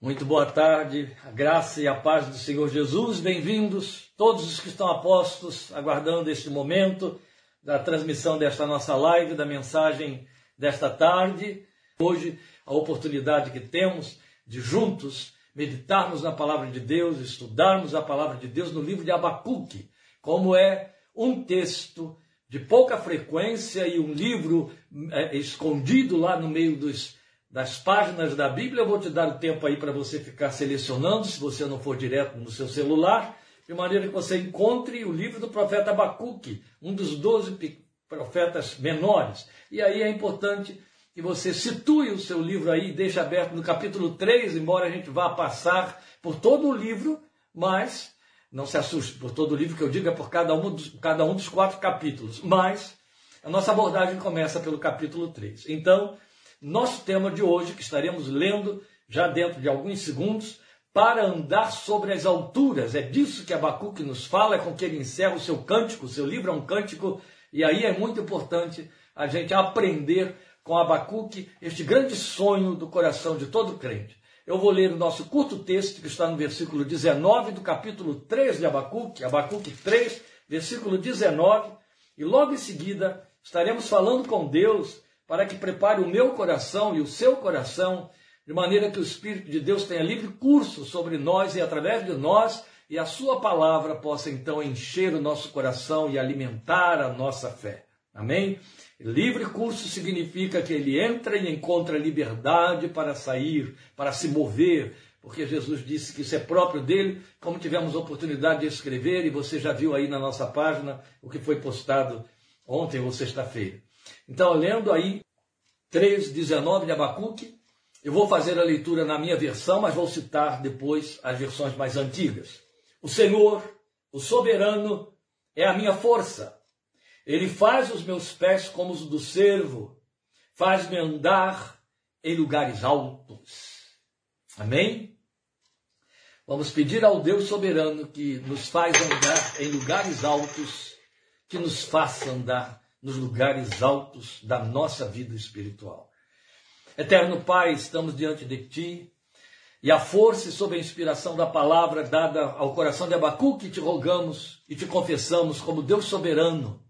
Muito boa tarde, a graça e a paz do Senhor Jesus, bem-vindos, todos os que estão apostos, aguardando este momento da transmissão desta nossa live, da mensagem desta tarde. Hoje, a oportunidade que temos de juntos meditarmos na palavra de Deus, estudarmos a palavra de Deus no livro de Abacuque, como é um texto de pouca frequência e um livro é, escondido lá no meio dos das páginas da Bíblia. Eu vou te dar o tempo aí para você ficar selecionando, se você não for direto no seu celular, de maneira que você encontre o livro do profeta Abacuque, um dos doze profetas menores. E aí é importante que você situe o seu livro aí, deixe aberto no capítulo 3, embora a gente vá passar por todo o livro, mas não se assuste por todo o livro que eu digo é por cada um dos, cada um dos quatro capítulos, mas a nossa abordagem começa pelo capítulo 3. Então, nosso tema de hoje, que estaremos lendo já dentro de alguns segundos, para andar sobre as alturas. É disso que Abacuque nos fala, é com que ele encerra o seu cântico, o seu livro é um cântico, e aí é muito importante a gente aprender com Abacuque este grande sonho do coração de todo crente. Eu vou ler o nosso curto texto que está no versículo 19 do capítulo 3 de Abacuque, Abacuque 3, versículo 19, e logo em seguida estaremos falando com Deus para que prepare o meu coração e o seu coração, de maneira que o Espírito de Deus tenha livre curso sobre nós e através de nós, e a Sua palavra possa então encher o nosso coração e alimentar a nossa fé. Amém? Livre curso significa que ele entra e encontra liberdade para sair, para se mover, porque Jesus disse que isso é próprio dele, como tivemos oportunidade de escrever, e você já viu aí na nossa página o que foi postado ontem ou sexta-feira. Então, lendo aí 3,19 de Abacuque, eu vou fazer a leitura na minha versão, mas vou citar depois as versões mais antigas. O Senhor, o soberano, é a minha força. Ele faz os meus pés como os do cervo, faz-me andar em lugares altos. Amém? Vamos pedir ao Deus soberano que nos faz andar em lugares altos, que nos faça andar nos lugares altos da nossa vida espiritual. Eterno Pai, estamos diante de Ti e a força e sob a inspiração da palavra dada ao coração de Abacuque, te rogamos e te confessamos como Deus soberano,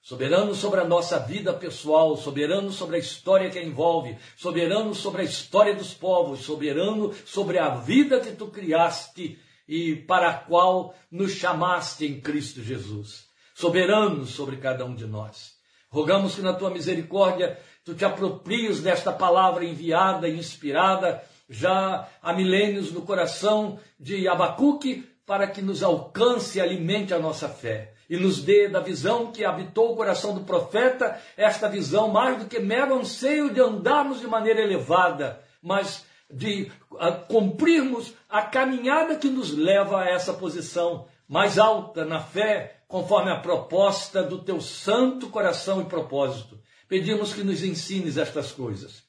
soberano sobre a nossa vida pessoal, soberano sobre a história que a envolve, soberano sobre a história dos povos, soberano sobre a vida que tu criaste e para a qual nos chamaste em Cristo Jesus soberano sobre cada um de nós. Rogamos que na tua misericórdia tu te apropries desta palavra enviada e inspirada já há milênios no coração de Abacuque para que nos alcance e alimente a nossa fé e nos dê da visão que habitou o coração do profeta, esta visão mais do que mero anseio de andarmos de maneira elevada, mas de uh, cumprirmos a caminhada que nos leva a essa posição mais alta na fé, conforme a proposta do teu santo coração e propósito. Pedimos que nos ensines estas coisas.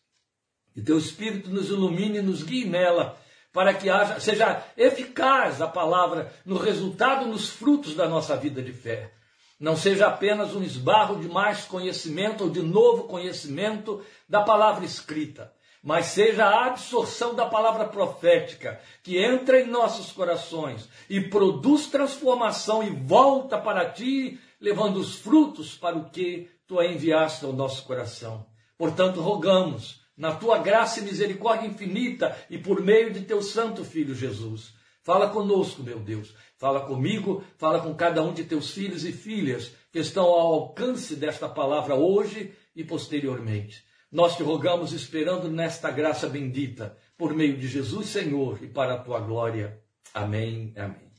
Que teu Espírito nos ilumine e nos guie nela, para que haja, seja eficaz a palavra no resultado, nos frutos da nossa vida de fé. Não seja apenas um esbarro de mais conhecimento ou de novo conhecimento da palavra escrita, mas seja a absorção da palavra profética que entra em nossos corações e produz transformação e volta para ti, levando os frutos para o que tu a enviaste ao nosso coração. Portanto, rogamos, na tua graça e misericórdia infinita e por meio de teu santo filho Jesus, fala conosco, meu Deus, fala comigo, fala com cada um de teus filhos e filhas que estão ao alcance desta palavra hoje e posteriormente. Nós te rogamos esperando nesta graça bendita, por meio de Jesus Senhor e para a tua glória. Amém. Amém.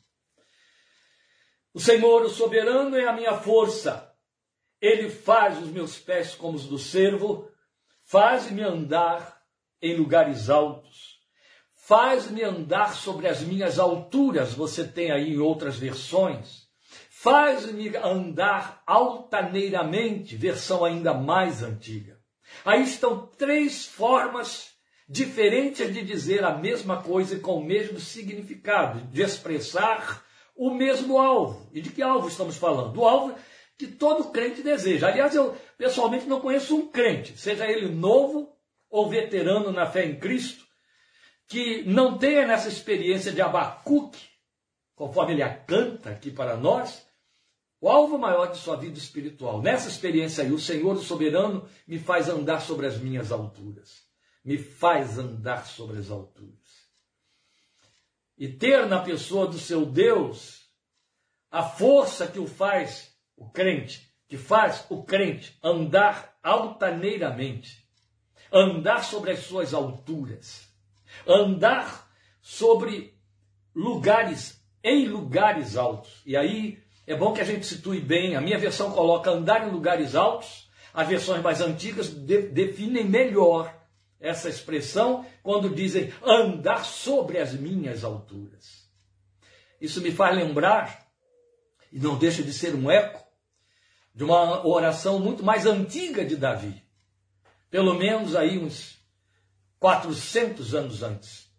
O Senhor, o soberano, é a minha força. Ele faz os meus pés como os do servo, faz-me andar em lugares altos, faz-me andar sobre as minhas alturas, você tem aí em outras versões, faz-me andar altaneiramente, versão ainda mais antiga. Aí estão três formas diferentes de dizer a mesma coisa e com o mesmo significado, de expressar o mesmo alvo. E de que alvo estamos falando? Do alvo que todo crente deseja. Aliás, eu pessoalmente não conheço um crente, seja ele novo ou veterano na fé em Cristo, que não tenha nessa experiência de Abacuque, conforme ele a canta aqui para nós, o alvo maior de sua vida espiritual. Nessa experiência aí, o Senhor o soberano me faz andar sobre as minhas alturas. Me faz andar sobre as alturas. E ter na pessoa do seu Deus a força que o faz, o crente, que faz o crente andar altaneiramente, andar sobre as suas alturas, andar sobre lugares, em lugares altos. E aí é bom que a gente situe bem. A minha versão coloca andar em lugares altos. As versões mais antigas de, definem melhor essa expressão quando dizem andar sobre as minhas alturas. Isso me faz lembrar, e não deixa de ser um eco, de uma oração muito mais antiga de Davi. Pelo menos aí uns 400 anos antes.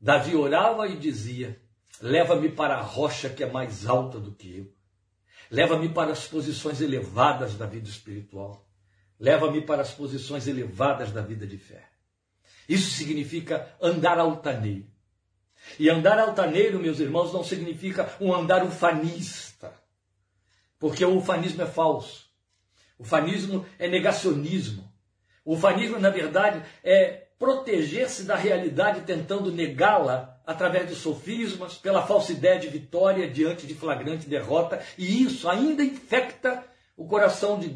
Davi orava e dizia: Leva-me para a rocha que é mais alta do que eu. Leva-me para as posições elevadas da vida espiritual. Leva-me para as posições elevadas da vida de fé. Isso significa andar altaneiro. E andar altaneiro, meus irmãos, não significa um andar ufanista. Porque o ufanismo é falso. O ufanismo é negacionismo. O ufanismo, na verdade, é proteger-se da realidade tentando negá-la através de sofismas, pela falsa ideia de vitória diante de flagrante derrota, e isso ainda infecta o coração de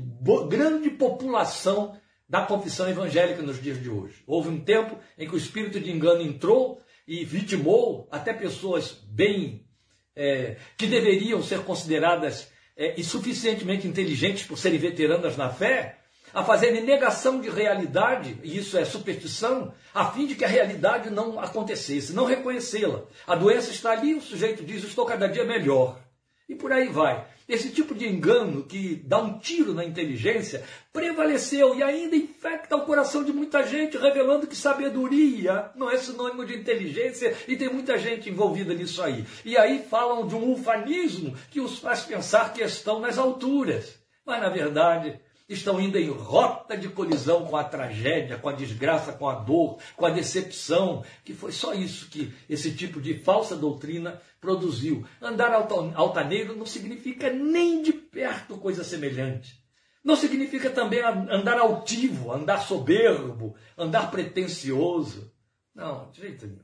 grande população da confissão evangélica nos dias de hoje. Houve um tempo em que o espírito de engano entrou e vitimou até pessoas bem é, que deveriam ser consideradas é, insuficientemente inteligentes por serem veteranas na fé, a fazerem negação de realidade, e isso é superstição, a fim de que a realidade não acontecesse, não reconhecê-la. A doença está ali, o sujeito diz: Estou cada dia melhor. E por aí vai. Esse tipo de engano que dá um tiro na inteligência prevaleceu e ainda infecta o coração de muita gente, revelando que sabedoria não é sinônimo de inteligência e tem muita gente envolvida nisso aí. E aí falam de um ufanismo que os faz pensar que estão nas alturas. Mas na verdade, estão indo em rota de colisão com a tragédia, com a desgraça, com a dor, com a decepção, que foi só isso que esse tipo de falsa doutrina produziu. Andar altaneiro não significa nem de perto coisa semelhante. Não significa também andar altivo, andar soberbo, andar pretensioso. Não, de jeito nenhum.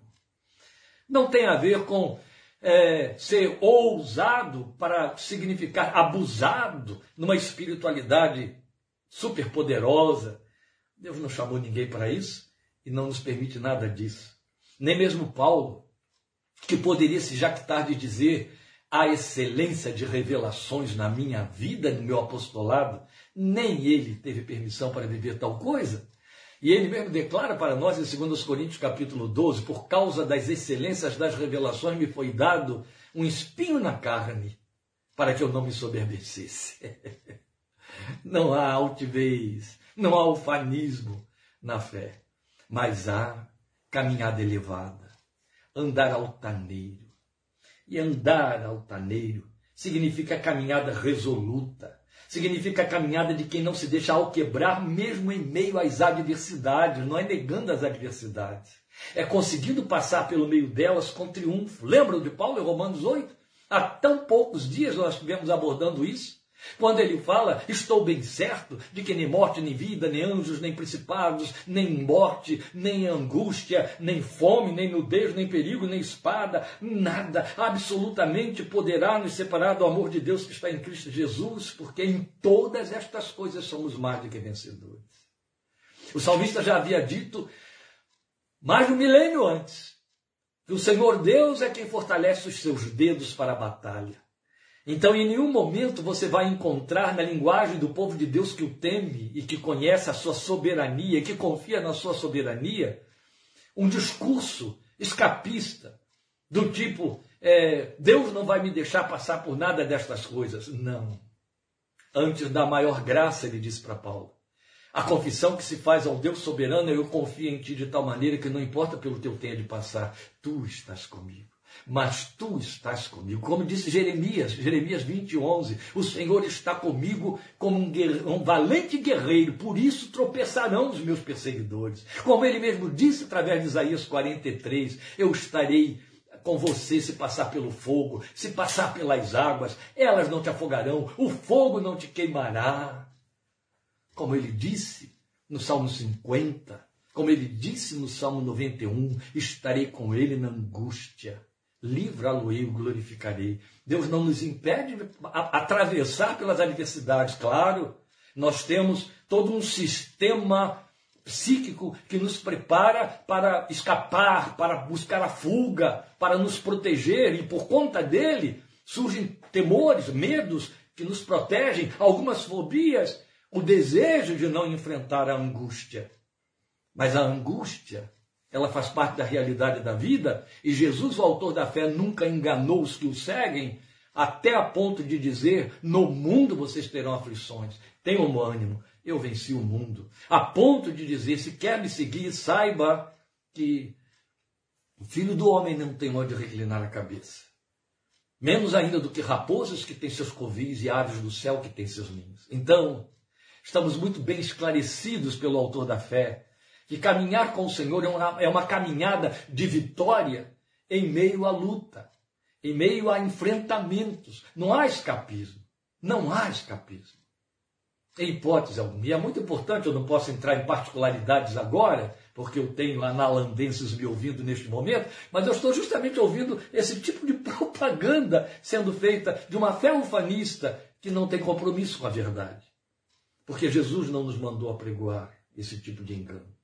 Não tem a ver com é, ser ousado para significar abusado numa espiritualidade superpoderosa. Deus não chamou ninguém para isso e não nos permite nada disso. Nem mesmo Paulo, que poderia se jactar de dizer a excelência de revelações na minha vida, no meu apostolado, nem ele teve permissão para viver tal coisa. E ele mesmo declara para nós em 2 Coríntios capítulo 12, por causa das excelências das revelações me foi dado um espinho na carne, para que eu não me soberbecesse. Não há altivez, não há ufanismo na fé, mas há caminhada elevada, andar altaneiro. E andar altaneiro significa caminhada resoluta, significa caminhada de quem não se deixa alquebrar mesmo em meio às adversidades, não é negando as adversidades. É conseguindo passar pelo meio delas com triunfo. Lembram de Paulo em Romanos 8? Há tão poucos dias nós estivemos abordando isso. Quando ele fala, estou bem certo de que nem morte, nem vida, nem anjos, nem principados, nem morte, nem angústia, nem fome, nem nudez, nem perigo, nem espada, nada absolutamente poderá nos separar do amor de Deus que está em Cristo Jesus, porque em todas estas coisas somos mais do que vencedores. O salmista já havia dito, mais de um milênio antes, que o Senhor Deus é quem fortalece os seus dedos para a batalha. Então, em nenhum momento você vai encontrar na linguagem do povo de Deus que o teme e que conhece a sua soberania, que confia na sua soberania, um discurso escapista do tipo: é, Deus não vai me deixar passar por nada destas coisas. Não. Antes da maior graça, ele disse para Paulo: a confissão que se faz ao Deus soberano, eu confio em ti de tal maneira que não importa pelo que eu tenha de passar, tu estás comigo. Mas tu estás comigo. Como disse Jeremias, Jeremias 20, 11, o Senhor está comigo como um, um, valente guerreiro, por isso tropeçarão os meus perseguidores. Como ele mesmo disse através de Isaías 43, eu estarei com você se passar pelo fogo, se passar pelas águas, elas não te afogarão, o fogo não te queimará. Como ele disse no Salmo 50, como ele disse no Salmo 91, estarei com ele na angústia livra-lo-ei, o glorificarei. Deus não nos impede de atravessar pelas adversidades, claro. Nós temos todo um sistema psíquico que nos prepara para escapar, para buscar a fuga, para nos proteger, e por conta dele surgem temores, medos que nos protegem, algumas fobias, o desejo de não enfrentar a angústia. Mas a angústia ela faz parte da realidade da vida, e Jesus, o autor da fé, nunca enganou os que o seguem, até a ponto de dizer: No mundo vocês terão aflições, tenham ânimo, eu venci o mundo. A ponto de dizer: Se quer me seguir, saiba que o filho do homem não tem onde reclinar a cabeça. Menos ainda do que raposas que têm seus covis e aves do céu que têm seus ninhos. Então, estamos muito bem esclarecidos pelo autor da fé que caminhar com o Senhor é uma, é uma caminhada de vitória em meio à luta, em meio a enfrentamentos. Não há escapismo. Não há escapismo. Em hipótese alguma. E é muito importante, eu não posso entrar em particularidades agora, porque eu tenho analandenses me ouvindo neste momento, mas eu estou justamente ouvindo esse tipo de propaganda sendo feita de uma fé ufanista que não tem compromisso com a verdade. Porque Jesus não nos mandou apregoar esse tipo de engano.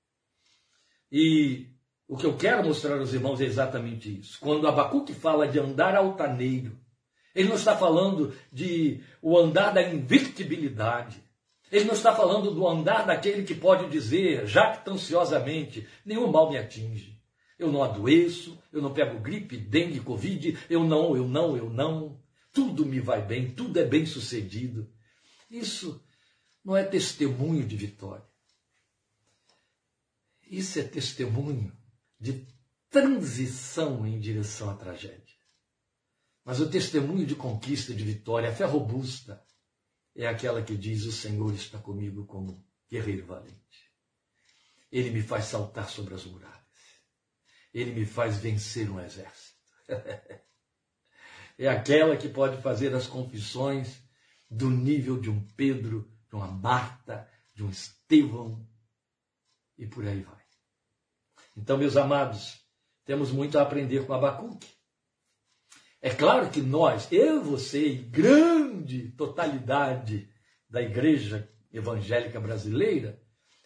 E o que eu quero mostrar aos irmãos é exatamente isso. Quando Abacuque fala de andar altaneiro, ele não está falando de o andar da invictibilidade. Ele não está falando do andar daquele que pode dizer, jactanciosamente, nenhum mal me atinge. Eu não adoeço, eu não pego gripe, dengue, covid, eu não, eu não, eu não. Tudo me vai bem, tudo é bem sucedido. Isso não é testemunho de vitória. Isso é testemunho de transição em direção à tragédia. Mas o testemunho de conquista, de vitória, a fé robusta, é aquela que diz: O Senhor está comigo como guerreiro valente. Ele me faz saltar sobre as muralhas. Ele me faz vencer um exército. é aquela que pode fazer as confissões do nível de um Pedro, de uma Marta, de um Estevão e por aí vai. Então, meus amados, temos muito a aprender com Abacuque. É claro que nós, eu, você e grande totalidade da igreja evangélica brasileira,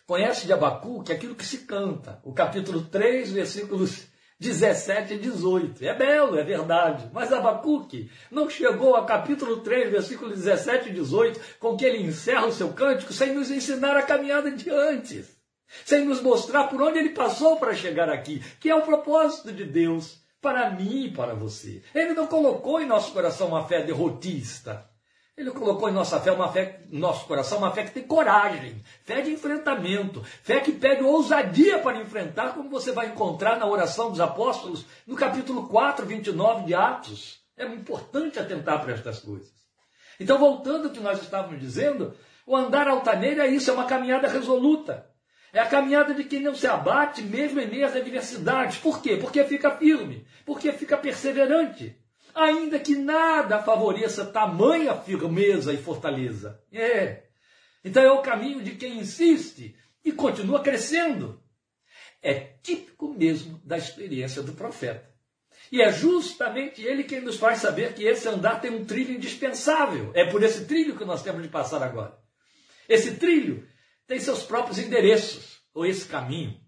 conhece de Abacuque aquilo que se canta. O capítulo 3, versículos 17 e 18. É belo, é verdade. Mas Abacuque não chegou ao capítulo 3, versículos 17 e 18, com que ele encerra o seu cântico sem nos ensinar a caminhada de antes sem nos mostrar por onde ele passou para chegar aqui, que é o propósito de Deus para mim e para você. Ele não colocou em nosso coração uma fé derrotista. Ele colocou em nossa fé uma fé, nosso coração uma fé que tem coragem, fé de enfrentamento, fé que pede ousadia para enfrentar, como você vai encontrar na oração dos apóstolos, no capítulo 4, 29 de Atos. É importante atentar para estas coisas. Então, voltando ao que nós estávamos dizendo, o andar altaneiro é isso, é uma caminhada resoluta. É a caminhada de quem não se abate mesmo em meio às adversidades. Por quê? Porque fica firme, porque fica perseverante. Ainda que nada favoreça tamanha firmeza e fortaleza. É. Então é o caminho de quem insiste e continua crescendo. É típico mesmo da experiência do profeta. E é justamente ele quem nos faz saber que esse andar tem um trilho indispensável. É por esse trilho que nós temos de passar agora. Esse trilho tem seus próprios endereços, ou esse caminho.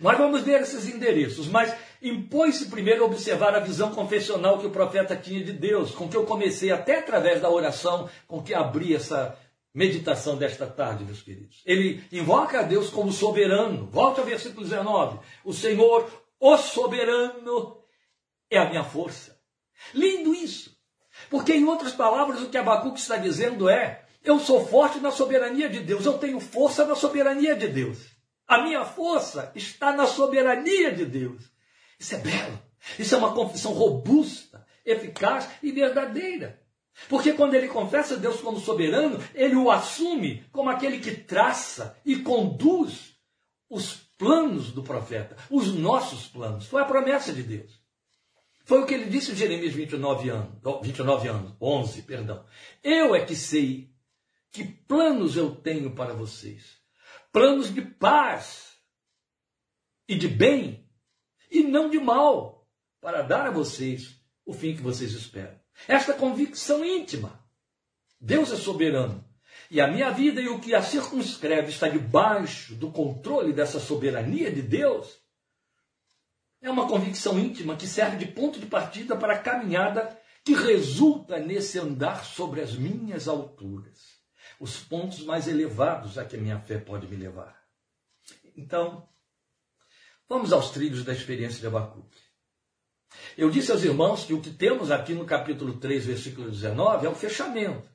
Nós vamos ver esses endereços, mas impõe-se primeiro observar a visão confessional que o profeta tinha de Deus, com que eu comecei até através da oração com que abri essa meditação desta tarde, meus queridos. Ele invoca a Deus como soberano. Volte ao versículo 19. O Senhor, o soberano, é a minha força. Lindo isso. Porque, em outras palavras, o que Abacuque está dizendo é: eu sou forte na soberania de Deus. Eu tenho força na soberania de Deus. A minha força está na soberania de Deus. Isso é belo. Isso é uma confissão robusta, eficaz e verdadeira. Porque quando ele confessa Deus como soberano, ele o assume como aquele que traça e conduz os planos do profeta, os nossos planos. Foi a promessa de Deus. Foi o que ele disse em Jeremias 29 anos, 29 anos, 11, perdão. Eu é que sei que planos eu tenho para vocês. Planos de paz e de bem e não de mal, para dar a vocês o fim que vocês esperam. Esta convicção íntima. Deus é soberano. E a minha vida e o que a circunscreve está debaixo do controle dessa soberania de Deus. É uma convicção íntima que serve de ponto de partida para a caminhada que resulta nesse andar sobre as minhas alturas, os pontos mais elevados a que a minha fé pode me levar. Então, vamos aos trilhos da experiência de Abacuque. Eu disse aos irmãos que o que temos aqui no capítulo 3, versículo 19, é um fechamento,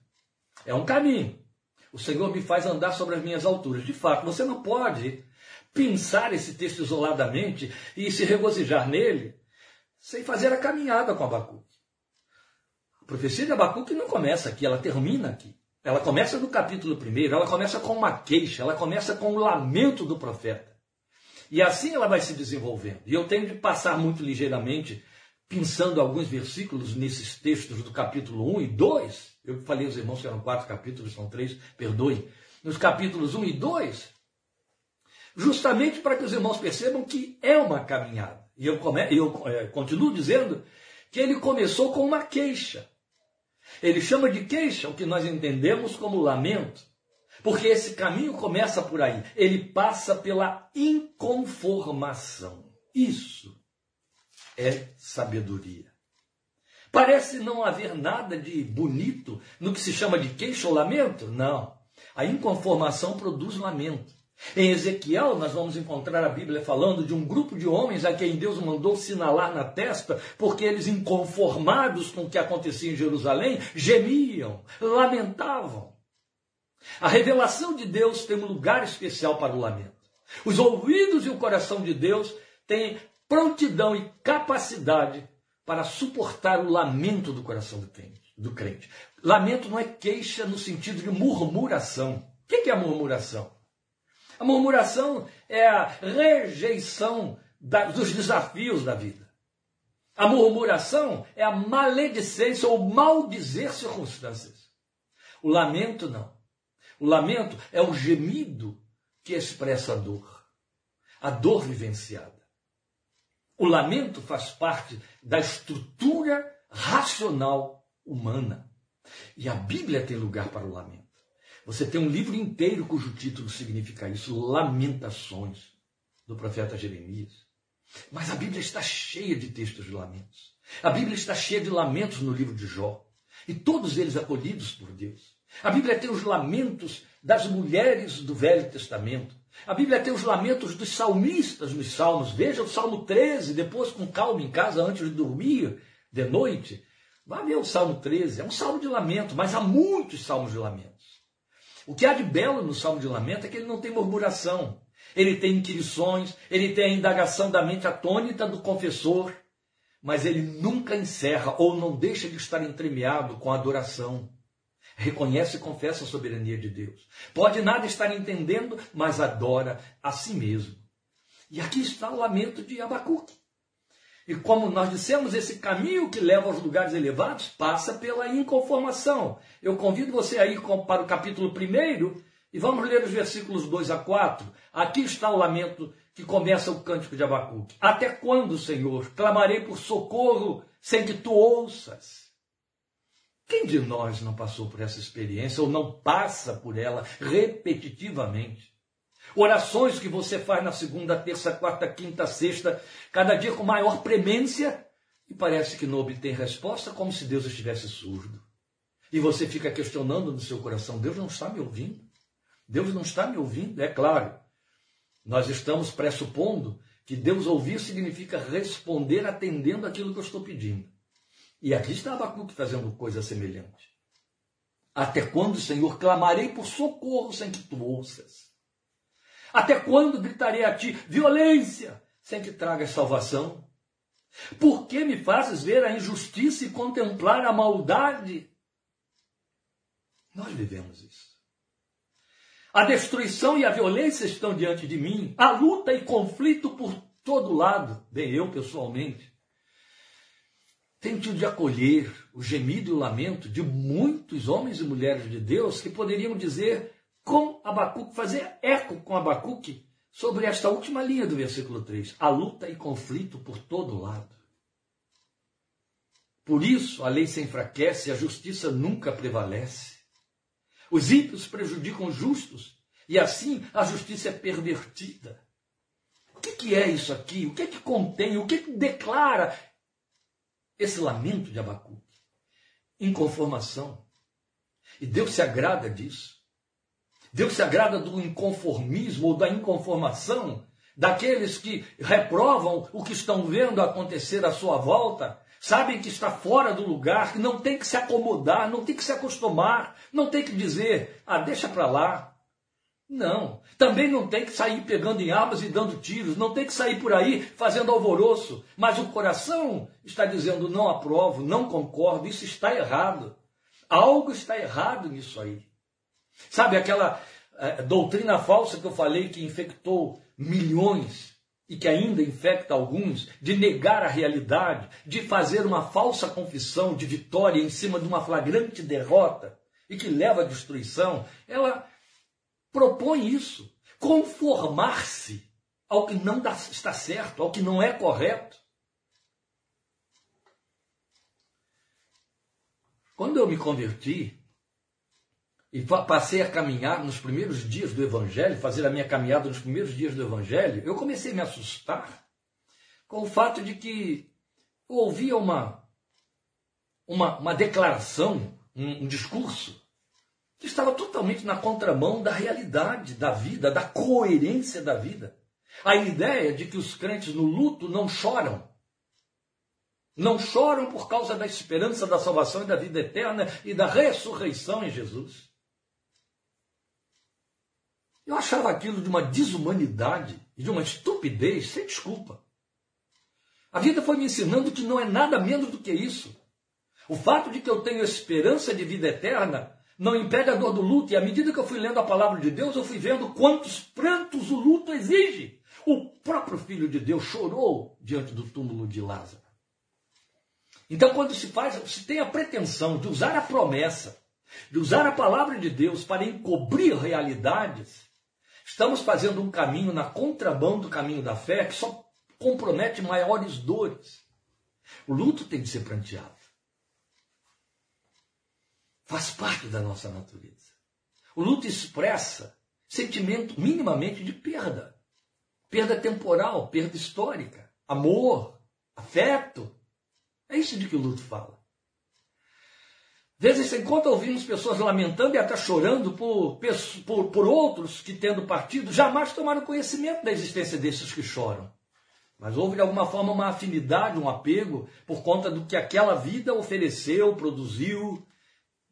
é um caminho. O Senhor me faz andar sobre as minhas alturas. De fato, você não pode pensar esse texto isoladamente e se regozijar nele sem fazer a caminhada com Abacuque. A profecia de Abacuque não começa aqui, ela termina aqui. Ela começa no capítulo 1, ela começa com uma queixa, ela começa com o lamento do profeta. E assim ela vai se desenvolvendo. E eu tenho de passar muito ligeiramente pensando alguns versículos nesses textos do capítulo 1 e 2, eu falei aos irmãos que eram quatro capítulos, são três, perdoe, nos capítulos 1 e 2, justamente para que os irmãos percebam que é uma caminhada. E eu, come, eu é, continuo dizendo que ele começou com uma queixa. Ele chama de queixa o que nós entendemos como lamento, porque esse caminho começa por aí. Ele passa pela inconformação. Isso é sabedoria. Parece não haver nada de bonito no que se chama de queixa ou lamento? Não. A inconformação produz lamento. Em Ezequiel, nós vamos encontrar a Bíblia falando de um grupo de homens a quem Deus mandou sinalar na testa, porque eles, inconformados com o que acontecia em Jerusalém, gemiam, lamentavam. A revelação de Deus tem um lugar especial para o lamento. Os ouvidos e o coração de Deus têm prontidão e capacidade para suportar o lamento do coração do crente. Lamento não é queixa no sentido de murmuração. O que é murmuração? A murmuração é a rejeição da, dos desafios da vida. A murmuração é a maledicência ou maldizer circunstâncias. O lamento não. O lamento é o gemido que expressa a dor. A dor vivenciada. O lamento faz parte da estrutura racional humana. E a Bíblia tem lugar para o lamento. Você tem um livro inteiro cujo título significa isso, Lamentações, do profeta Jeremias. Mas a Bíblia está cheia de textos de lamentos. A Bíblia está cheia de lamentos no livro de Jó. E todos eles acolhidos por Deus. A Bíblia tem os lamentos das mulheres do Velho Testamento. A Bíblia tem os lamentos dos salmistas nos Salmos. Veja o Salmo 13, depois com calma em casa, antes de dormir, de noite. Vá ver o Salmo 13. É um salmo de lamento, mas há muitos salmos de lamentos. O que há de belo no salmo de lamento é que ele não tem murmuração. Ele tem inquirições, ele tem a indagação da mente atônita do confessor, mas ele nunca encerra ou não deixa de estar entremeado com a adoração reconhece e confessa a soberania de Deus. Pode nada estar entendendo, mas adora a si mesmo. E aqui está o lamento de Abacuque. E como nós dissemos, esse caminho que leva aos lugares elevados passa pela inconformação. Eu convido você a ir para o capítulo 1 e vamos ler os versículos 2 a 4. Aqui está o lamento que começa o cântico de Abacuque. Até quando, Senhor, clamarei por socorro sem que tu ouças? Quem de nós não passou por essa experiência ou não passa por ela repetitivamente? Orações que você faz na segunda, terça, quarta, quinta, sexta, cada dia com maior premência, e parece que não obtém resposta, como se Deus estivesse surdo. E você fica questionando no seu coração: Deus não está me ouvindo? Deus não está me ouvindo? É claro, nós estamos pressupondo que Deus ouvir significa responder atendendo aquilo que eu estou pedindo. E aqui está Abacuque fazendo coisa semelhante. Até quando, Senhor, clamarei por socorro sem que tu ouças? Até quando gritarei a ti violência sem que tragas salvação? Por que me fazes ver a injustiça e contemplar a maldade? Nós vivemos isso. A destruição e a violência estão diante de mim, a luta e conflito por todo lado. Bem, eu pessoalmente tenho tido de acolher o gemido e o lamento de muitos homens e mulheres de Deus que poderiam dizer com Abacuque, fazer eco com Abacuque sobre esta última linha do versículo 3, a luta e conflito por todo lado. Por isso a lei se enfraquece e a justiça nunca prevalece. Os ímpios prejudicam os justos e assim a justiça é pervertida. O que, que é isso aqui? O que é que contém? O que, que declara esse lamento de Abacuque? Inconformação. E Deus se agrada disso. Deus se agrada do inconformismo ou da inconformação daqueles que reprovam o que estão vendo acontecer à sua volta, sabem que está fora do lugar, que não tem que se acomodar, não tem que se acostumar, não tem que dizer, ah, deixa para lá. Não. Também não tem que sair pegando em armas e dando tiros, não tem que sair por aí fazendo alvoroço, mas o coração está dizendo, não aprovo, não concordo, isso está errado. Algo está errado nisso aí. Sabe aquela é, doutrina falsa que eu falei que infectou milhões e que ainda infecta alguns, de negar a realidade, de fazer uma falsa confissão de vitória em cima de uma flagrante derrota e que leva à destruição, ela propõe isso, conformar-se ao que não está certo, ao que não é correto. Quando eu me converti, e passei a caminhar nos primeiros dias do Evangelho, fazer a minha caminhada nos primeiros dias do Evangelho, eu comecei a me assustar com o fato de que eu ouvia uma, uma, uma declaração, um, um discurso, que estava totalmente na contramão da realidade da vida, da coerência da vida. A ideia de que os crentes no luto não choram. Não choram por causa da esperança da salvação e da vida eterna e da ressurreição em Jesus. Eu achava aquilo de uma desumanidade e de uma estupidez sem desculpa. A vida foi me ensinando que não é nada menos do que isso. O fato de que eu tenho esperança de vida eterna não impede a dor do luto, e à medida que eu fui lendo a palavra de Deus, eu fui vendo quantos prantos o luto exige. O próprio Filho de Deus chorou diante do túmulo de Lázaro. Então, quando se faz, se tem a pretensão de usar a promessa, de usar a palavra de Deus para encobrir realidades, Estamos fazendo um caminho na contramão do caminho da fé que só compromete maiores dores. O luto tem de ser pranteado. Faz parte da nossa natureza. O luto expressa sentimento minimamente de perda. Perda temporal, perda histórica, amor, afeto. É isso de que o luto fala. Vezes sem conta ouvimos pessoas lamentando e até chorando por, por, por outros que, tendo partido, jamais tomaram conhecimento da existência desses que choram. Mas houve de alguma forma uma afinidade, um apego, por conta do que aquela vida ofereceu, produziu,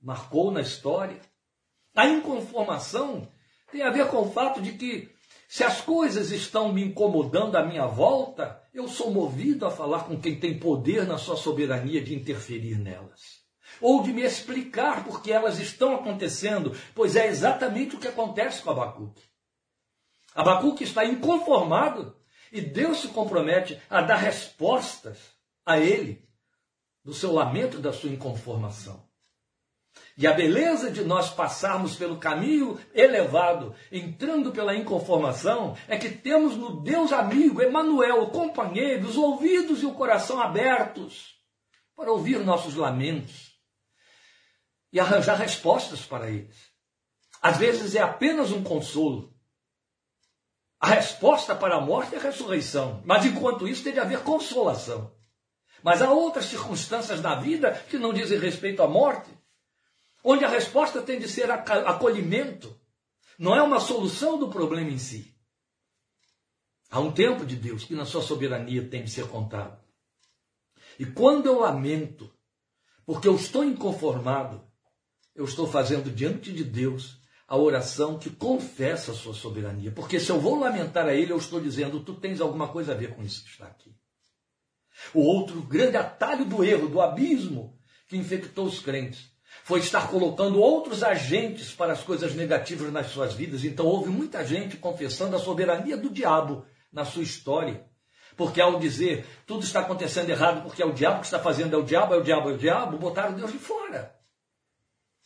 marcou na história. A inconformação tem a ver com o fato de que, se as coisas estão me incomodando à minha volta, eu sou movido a falar com quem tem poder na sua soberania de interferir nelas ou de me explicar por que elas estão acontecendo, pois é exatamente o que acontece com Abacuque. Abacuque está inconformado e Deus se compromete a dar respostas a ele do seu lamento da sua inconformação. E a beleza de nós passarmos pelo caminho elevado, entrando pela inconformação, é que temos no Deus amigo, Emanuel, o companheiro, os ouvidos e o coração abertos para ouvir nossos lamentos e arranjar respostas para eles. Às vezes é apenas um consolo. A resposta para a morte é a ressurreição, mas enquanto isso tem de haver consolação. Mas há outras circunstâncias na vida que não dizem respeito à morte, onde a resposta tem de ser acolhimento, não é uma solução do problema em si. Há um tempo de Deus que na sua soberania tem de ser contado. E quando eu lamento, porque eu estou inconformado, eu estou fazendo diante de Deus a oração que confessa a sua soberania. Porque se eu vou lamentar a Ele, eu estou dizendo, tu tens alguma coisa a ver com isso que está aqui. O outro grande atalho do erro, do abismo que infectou os crentes, foi estar colocando outros agentes para as coisas negativas nas suas vidas. Então houve muita gente confessando a soberania do diabo na sua história. Porque ao dizer tudo está acontecendo errado porque é o diabo que está fazendo, é o diabo, é o diabo, é o diabo, botaram Deus de fora.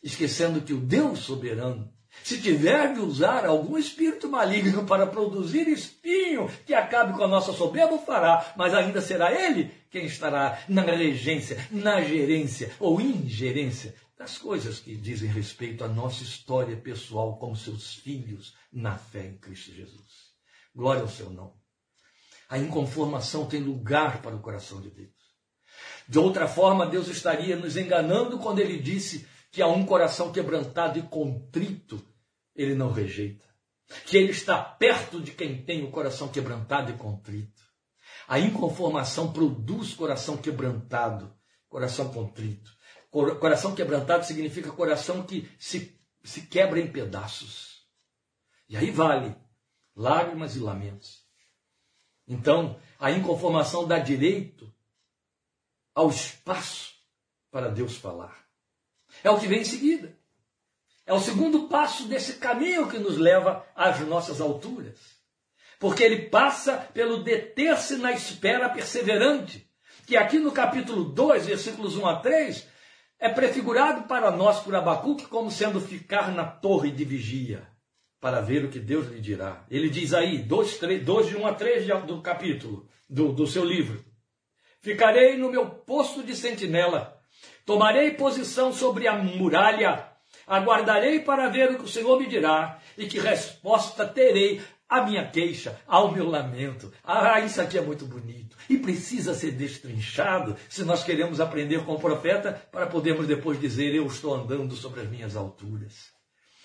Esquecendo que o Deus soberano, se tiver de usar algum espírito maligno para produzir espinho que acabe com a nossa soberba, fará, mas ainda será ele quem estará na regência, na gerência ou ingerência das coisas que dizem respeito à nossa história pessoal como seus filhos na fé em Cristo Jesus. Glória ao seu nome. A inconformação tem lugar para o coração de Deus. De outra forma, Deus estaria nos enganando quando ele disse que a um coração quebrantado e contrito ele não rejeita. Que ele está perto de quem tem o coração quebrantado e contrito. A inconformação produz coração quebrantado, coração contrito. Coração quebrantado significa coração que se, se quebra em pedaços. E aí vale lágrimas e lamentos. Então, a inconformação dá direito ao espaço para Deus falar. É o que vem em seguida. É o segundo passo desse caminho que nos leva às nossas alturas. Porque ele passa pelo deter-se na espera perseverante, que aqui no capítulo 2, versículos 1 a 3, é prefigurado para nós por Abacuque como sendo ficar na torre de vigia para ver o que Deus lhe dirá. Ele diz aí, 2, de 1 a 3 do capítulo, do, do seu livro: Ficarei no meu posto de sentinela, tomarei posição sobre a muralha, aguardarei para ver o que o Senhor me dirá e que resposta terei à minha queixa, ao meu lamento. Ah, isso aqui é muito bonito e precisa ser destrinchado se nós queremos aprender com o profeta para podermos depois dizer: Eu estou andando sobre as minhas alturas.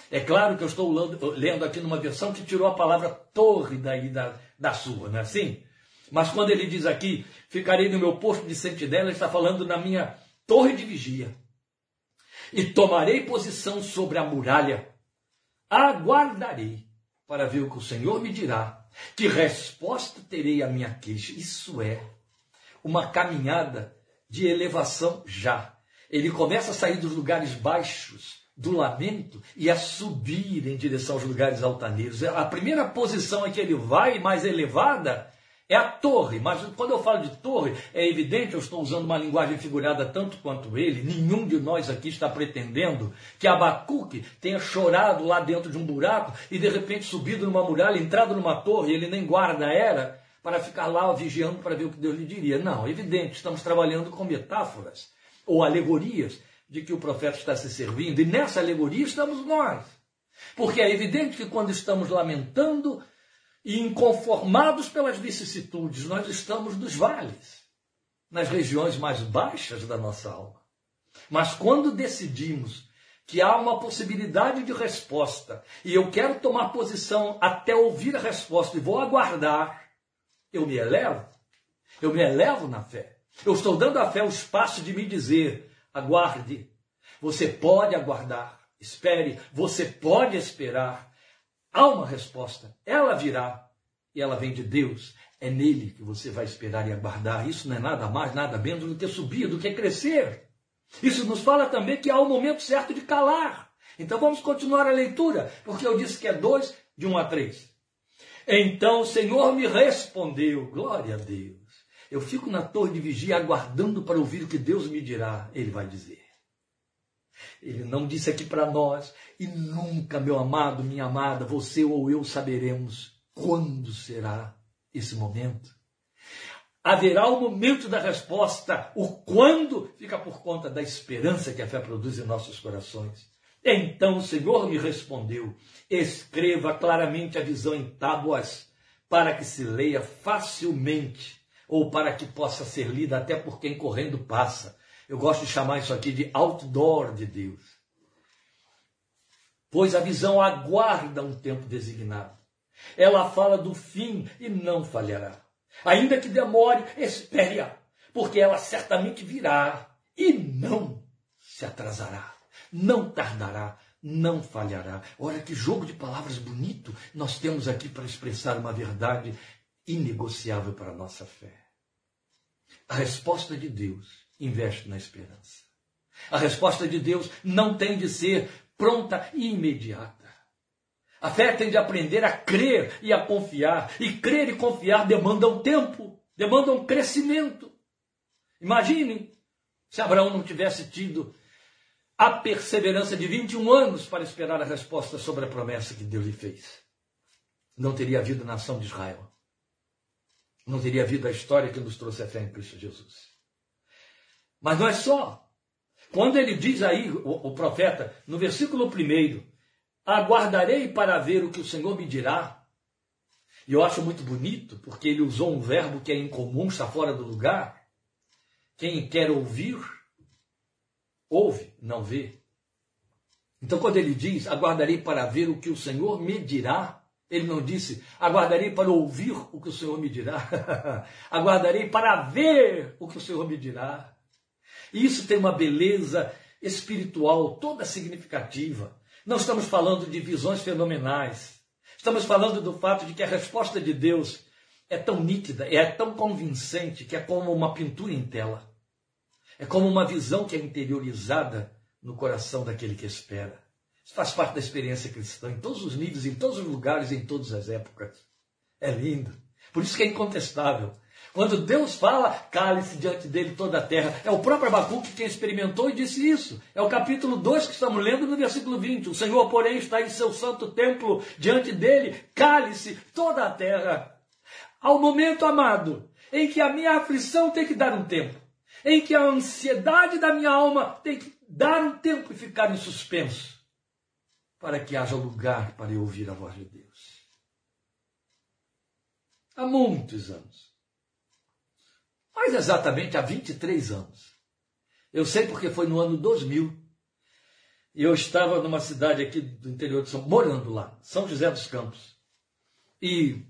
É claro que eu estou lendo aqui numa versão que tirou a palavra torre daí da, da sua, não é assim? Mas quando ele diz aqui, ficarei no meu posto de sentinela, ele está falando na minha torre de vigia. E tomarei posição sobre a muralha. Aguardarei para ver o que o Senhor me dirá. Que resposta terei à minha queixa? Isso é uma caminhada de elevação já. Ele começa a sair dos lugares baixos do lamento e a subir em direção aos lugares altaneiros. A primeira posição em que ele vai, mais elevada, é a torre. Mas quando eu falo de torre, é evidente, eu estou usando uma linguagem figurada tanto quanto ele. Nenhum de nós aqui está pretendendo que Abacuque tenha chorado lá dentro de um buraco e de repente subido numa muralha, entrado numa torre, ele nem guarda era, para ficar lá vigiando para ver o que Deus lhe diria. Não, é evidente, estamos trabalhando com metáforas ou alegorias de que o profeta está se servindo, e nessa alegoria estamos nós. Porque é evidente que quando estamos lamentando e inconformados pelas vicissitudes, nós estamos nos vales, nas regiões mais baixas da nossa alma. Mas quando decidimos que há uma possibilidade de resposta e eu quero tomar posição até ouvir a resposta e vou aguardar, eu me elevo. Eu me elevo na fé. Eu estou dando à fé o espaço de me dizer: Aguarde. Você pode aguardar. Espere. Você pode esperar. Há uma resposta. Ela virá. E ela vem de Deus. É nele que você vai esperar e aguardar. Isso não é nada mais, nada menos do que subir, do que crescer. Isso nos fala também que há o um momento certo de calar. Então vamos continuar a leitura, porque eu disse que é dois de um a três. Então o Senhor me respondeu, glória a Deus. Eu fico na torre de vigia aguardando para ouvir o que Deus me dirá. Ele vai dizer. Ele não disse aqui para nós, e nunca, meu amado, minha amada, você ou eu saberemos quando será esse momento. Haverá o momento da resposta, o quando fica por conta da esperança que a fé produz em nossos corações. Então o Senhor me respondeu: escreva claramente a visão em tábuas, para que se leia facilmente ou para que possa ser lida até por quem correndo passa. Eu gosto de chamar isso aqui de outdoor de Deus. Pois a visão aguarda um tempo designado. Ela fala do fim e não falhará. Ainda que demore, espere-a, porque ela certamente virá e não se atrasará, não tardará, não falhará. Olha que jogo de palavras bonito nós temos aqui para expressar uma verdade inegociável para a nossa fé. A resposta de Deus investe na esperança. A resposta de Deus não tem de ser pronta e imediata. A fé tem de aprender a crer e a confiar. E crer e confiar demandam tempo, demandam crescimento. Imagine se Abraão não tivesse tido a perseverança de 21 anos para esperar a resposta sobre a promessa que Deus lhe fez. Não teria havido nação de Israel. Não teria havido a história que nos trouxe a fé em Cristo Jesus. Mas não é só. Quando ele diz aí, o, o profeta, no versículo 1, aguardarei para ver o que o Senhor me dirá. E eu acho muito bonito, porque ele usou um verbo que é incomum, está fora do lugar. Quem quer ouvir, ouve, não vê. Então, quando ele diz, aguardarei para ver o que o Senhor me dirá, ele não disse, aguardarei para ouvir o que o Senhor me dirá. aguardarei para ver o que o Senhor me dirá. E isso tem uma beleza espiritual toda significativa. Não estamos falando de visões fenomenais. Estamos falando do fato de que a resposta de Deus é tão nítida, é tão convincente, que é como uma pintura em tela. É como uma visão que é interiorizada no coração daquele que espera. Isso faz parte da experiência cristã, em todos os níveis, em todos os lugares, em todas as épocas. É lindo. Por isso que é incontestável. Quando Deus fala, cale-se diante dele toda a terra. É o próprio Abacuque quem experimentou e disse isso. É o capítulo 2 que estamos lendo no versículo 20. O Senhor, porém, está em seu santo templo, diante dele, cale-se toda a terra. Ao momento, amado, em que a minha aflição tem que dar um tempo em que a ansiedade da minha alma tem que dar um tempo e ficar em suspenso, para que haja lugar para eu ouvir a voz de Deus. Há muitos anos, mais exatamente há 23 anos, eu sei porque foi no ano 2000, e eu estava numa cidade aqui do interior de São morando lá, São José dos Campos. E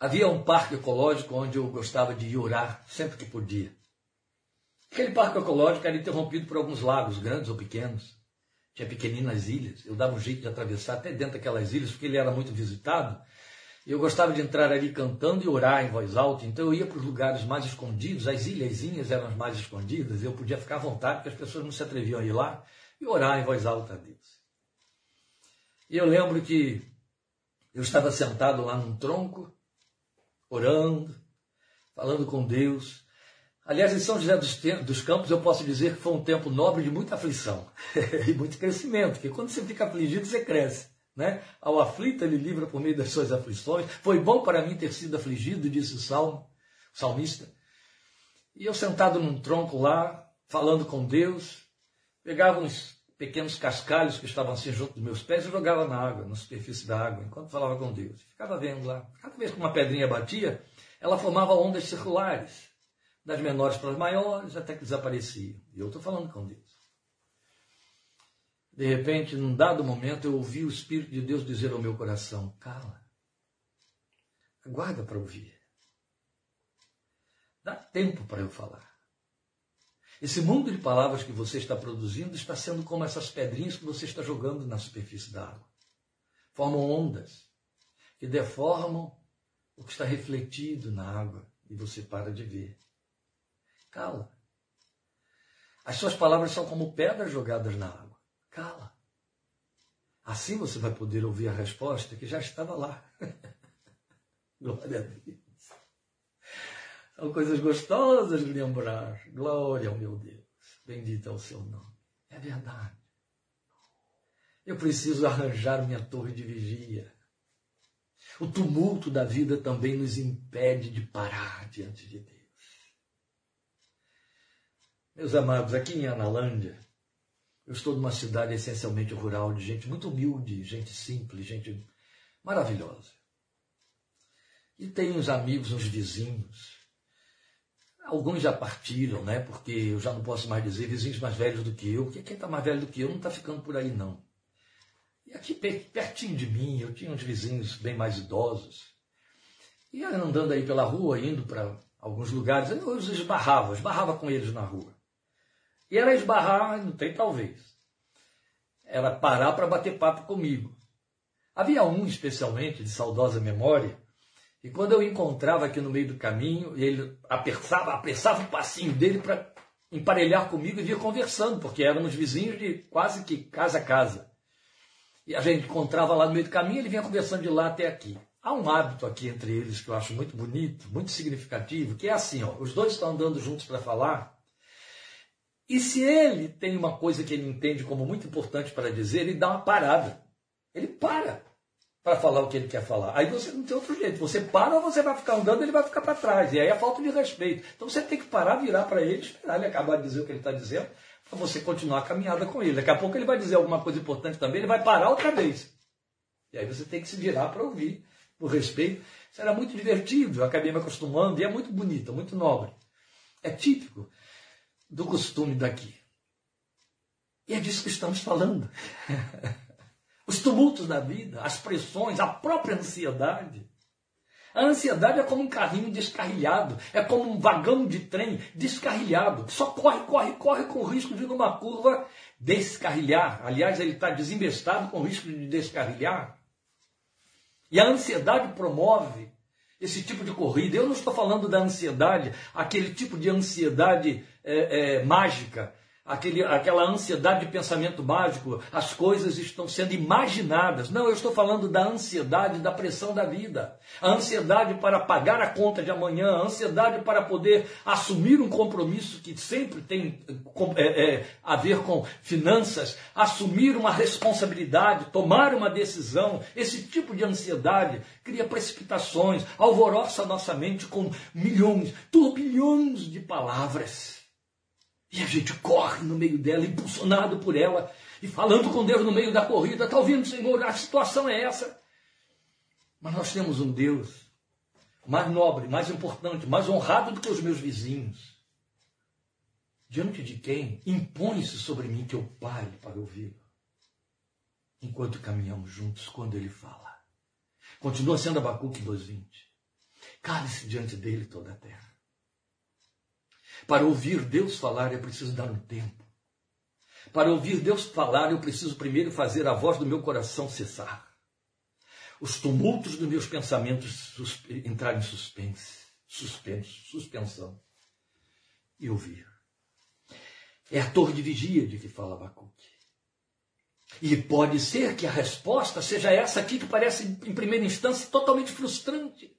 havia um parque ecológico onde eu gostava de ir orar sempre que podia. Aquele parque ecológico era interrompido por alguns lagos, grandes ou pequenos. Tinha pequeninas ilhas. Eu dava um jeito de atravessar até dentro daquelas ilhas, porque ele era muito visitado. Eu gostava de entrar ali cantando e orar em voz alta. Então eu ia para os lugares mais escondidos, as ilhazinhas eram as mais escondidas. Eu podia ficar à vontade, porque as pessoas não se atreviam a ir lá e orar em voz alta a Deus. E eu lembro que eu estava sentado lá num tronco, orando, falando com Deus. Aliás, em São José dos, Campos, eu posso dizer que foi um tempo nobre de muita aflição e muito crescimento, porque quando você fica afligido, você cresce. Né? Ao aflito, ele livra por meio das suas aflições. Foi bom para mim ter sido afligido, disse o salmo, o salmista. E eu sentado num tronco lá, falando com Deus, pegava uns pequenos cascalhos que estavam assim junto dos meus pés e jogava na água, na superfície da água, enquanto falava com Deus. Ficava vendo lá. Cada vez que uma pedrinha batia, ela formava ondas circulares das menores para as maiores, até que desaparecia. E eu estou falando com Deus. De repente, num dado momento, eu ouvi o Espírito de Deus dizer ao meu coração: cala, aguarda para ouvir. Dá tempo para eu falar. Esse mundo de palavras que você está produzindo está sendo como essas pedrinhas que você está jogando na superfície da água. Formam ondas que deformam o que está refletido na água e você para de ver. Cala. As suas palavras são como pedras jogadas na água. Cala. Assim você vai poder ouvir a resposta que já estava lá. Glória a Deus. São coisas gostosas de lembrar. Glória ao meu Deus. Bendito é o seu nome. É verdade. Eu preciso arranjar minha torre de vigia. O tumulto da vida também nos impede de parar diante de Deus. Meus amados, aqui em Analândia, eu estou numa cidade essencialmente rural, de gente muito humilde, gente simples, gente maravilhosa. E tenho uns amigos, uns vizinhos. Alguns já partiram, né? Porque eu já não posso mais dizer vizinhos mais velhos do que eu, porque quem está mais velho do que eu não está ficando por aí, não. E aqui pertinho de mim, eu tinha uns vizinhos bem mais idosos. E andando aí pela rua, indo para alguns lugares, eu os esbarrava, esbarrava com eles na rua. E era esbarrar, não tem talvez. Era parar para bater papo comigo. Havia um, especialmente, de saudosa memória, E quando eu encontrava aqui no meio do caminho, ele apressava, apressava o passinho dele para emparelhar comigo e vir conversando, porque éramos vizinhos de quase que casa a casa. E a gente encontrava lá no meio do caminho, ele vinha conversando de lá até aqui. Há um hábito aqui entre eles que eu acho muito bonito, muito significativo, que é assim, ó, os dois estão andando juntos para falar, e se ele tem uma coisa que ele entende como muito importante para dizer, ele dá uma parada. Ele para para falar o que ele quer falar. Aí você não tem outro jeito. Você para ou você vai ficar andando, ele vai ficar para trás. E aí é falta de respeito. Então você tem que parar, virar para ele, esperar ele acabar de dizer o que ele está dizendo, para você continuar a caminhada com ele. Daqui a pouco ele vai dizer alguma coisa importante também, ele vai parar outra vez. E aí você tem que se virar para ouvir, por respeito. Isso era muito divertido, eu acabei me acostumando, e é muito bonito, muito nobre. É típico do costume daqui. E é disso que estamos falando. os tumultos da vida, as pressões, a própria ansiedade. A ansiedade é como um carrinho descarrilhado, é como um vagão de trem descarrilhado. Só corre, corre, corre com o risco de, numa curva, descarrilhar. Aliás, ele está desinvestado com o risco de descarrilhar. E a ansiedade promove esse tipo de corrida. Eu não estou falando da ansiedade, aquele tipo de ansiedade é, é, mágica, aquele, aquela ansiedade de pensamento mágico, as coisas estão sendo imaginadas. Não, eu estou falando da ansiedade, da pressão da vida. A ansiedade para pagar a conta de amanhã, a ansiedade para poder assumir um compromisso que sempre tem é, é, a ver com finanças, assumir uma responsabilidade, tomar uma decisão. Esse tipo de ansiedade cria precipitações, alvoroça a nossa mente com milhões, turbilhões de palavras e a gente corre no meio dela, impulsionado por ela, e falando com Deus no meio da corrida. Está ouvindo, Senhor? A situação é essa. Mas nós temos um Deus mais nobre, mais importante, mais honrado do que os meus vizinhos. Diante de quem impõe-se sobre mim que eu pare para ouvi-lo. Enquanto caminhamos juntos, quando ele fala. Continua sendo Abacuque 2.20. Cale-se diante dele toda a terra. Para ouvir Deus falar, eu preciso dar um tempo. Para ouvir Deus falar, eu preciso primeiro fazer a voz do meu coração cessar. Os tumultos dos meus pensamentos entrar em suspense, suspenso, suspensão. E ouvir. É a torre de vigia de que fala Abacuque. E pode ser que a resposta seja essa aqui, que parece, em primeira instância, totalmente frustrante.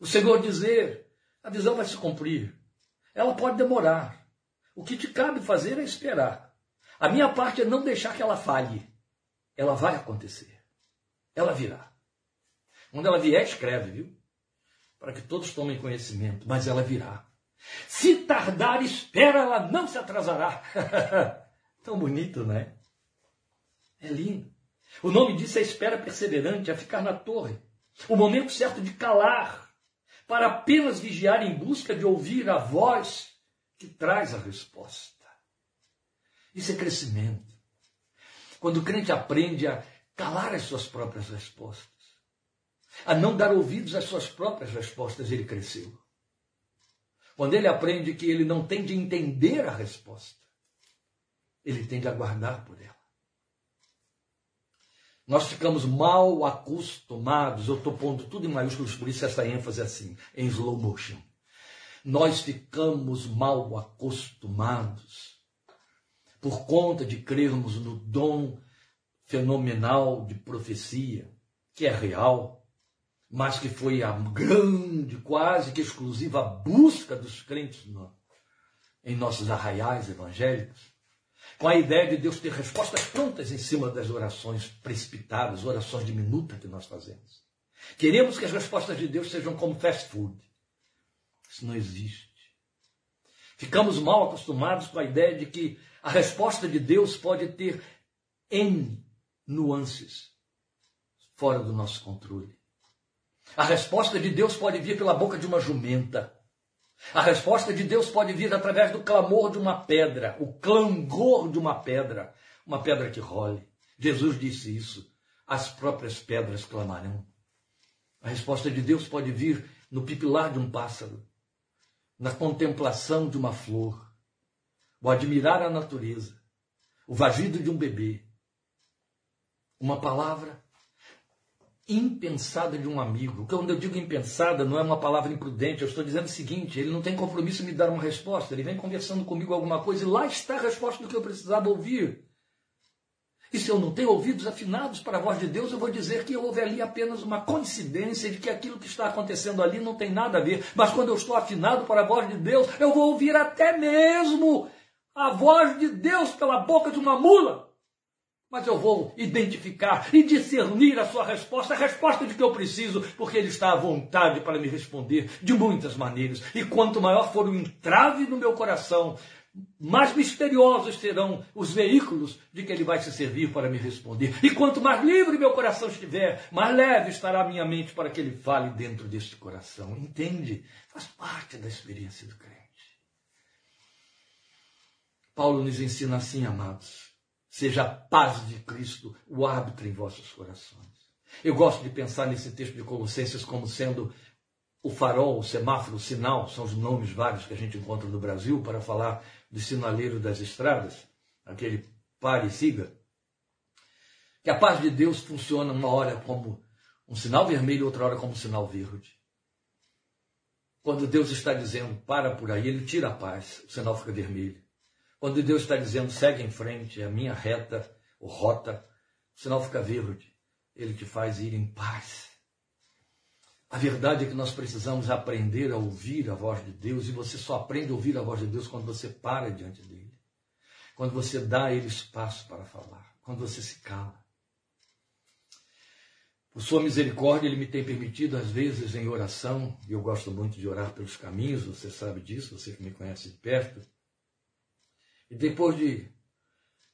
O Senhor dizer: a visão vai se cumprir. Ela pode demorar. O que te cabe fazer é esperar. A minha parte é não deixar que ela falhe. Ela vai acontecer. Ela virá. Quando ela vier, escreve, viu? Para que todos tomem conhecimento, mas ela virá. Se tardar, espera, ela não se atrasará. Tão bonito, né? É lindo. O nome disso é espera perseverante, é ficar na torre. O momento certo de calar para apenas vigiar em busca de ouvir a voz que traz a resposta. Isso é crescimento. Quando o crente aprende a calar as suas próprias respostas, a não dar ouvidos às suas próprias respostas, ele cresceu. Quando ele aprende que ele não tem de entender a resposta, ele tem de aguardar por ela. Nós ficamos mal acostumados, eu estou pondo tudo em maiúsculos, por isso essa ênfase é assim, em slow motion. Nós ficamos mal acostumados por conta de crermos no dom fenomenal de profecia, que é real, mas que foi a grande, quase que exclusiva busca dos crentes no, em nossos arraiais evangélicos com a ideia de Deus ter respostas prontas em cima das orações precipitadas, orações de minuta que nós fazemos. Queremos que as respostas de Deus sejam como fast food. Isso não existe. Ficamos mal acostumados com a ideia de que a resposta de Deus pode ter N nuances fora do nosso controle. A resposta de Deus pode vir pela boca de uma jumenta. A resposta de Deus pode vir através do clamor de uma pedra, o clangor de uma pedra, uma pedra que role. Jesus disse isso. As próprias pedras clamarão. A resposta de Deus pode vir no pipilar de um pássaro, na contemplação de uma flor, o admirar a natureza, o vagido de um bebê, uma palavra impensada de um amigo. Quando eu digo impensada, não é uma palavra imprudente, eu estou dizendo o seguinte: ele não tem compromisso em me dar uma resposta, ele vem conversando comigo alguma coisa e lá está a resposta do que eu precisava ouvir. E se eu não tenho ouvidos afinados para a voz de Deus, eu vou dizer que houve ali apenas uma coincidência de que aquilo que está acontecendo ali não tem nada a ver. Mas quando eu estou afinado para a voz de Deus, eu vou ouvir até mesmo a voz de Deus pela boca de uma mula. Mas eu vou identificar e discernir a sua resposta, a resposta de que eu preciso, porque Ele está à vontade para me responder de muitas maneiras. E quanto maior for o entrave no meu coração, mais misteriosos serão os veículos de que Ele vai se servir para me responder. E quanto mais livre meu coração estiver, mais leve estará minha mente para que Ele fale dentro deste coração. Entende? Faz parte da experiência do crente. Paulo nos ensina assim, amados Seja a paz de Cristo o árbitro em vossos corações. Eu gosto de pensar nesse texto de Colossenses como sendo o farol, o semáforo, o sinal, são os nomes vários que a gente encontra no Brasil para falar do sinaleiro das estradas, aquele pare e siga. Que a paz de Deus funciona uma hora como um sinal vermelho, outra hora como um sinal verde. Quando Deus está dizendo para por aí, ele tira a paz, o sinal fica vermelho. Quando Deus está dizendo segue em frente, é a minha reta, ou rota, o sinal fica verde. Ele te faz ir em paz. A verdade é que nós precisamos aprender a ouvir a voz de Deus, e você só aprende a ouvir a voz de Deus quando você para diante dele. Quando você dá a ele espaço para falar. Quando você se cala. Por sua misericórdia, ele me tem permitido, às vezes, em oração, e eu gosto muito de orar pelos caminhos, você sabe disso, você que me conhece de perto e depois de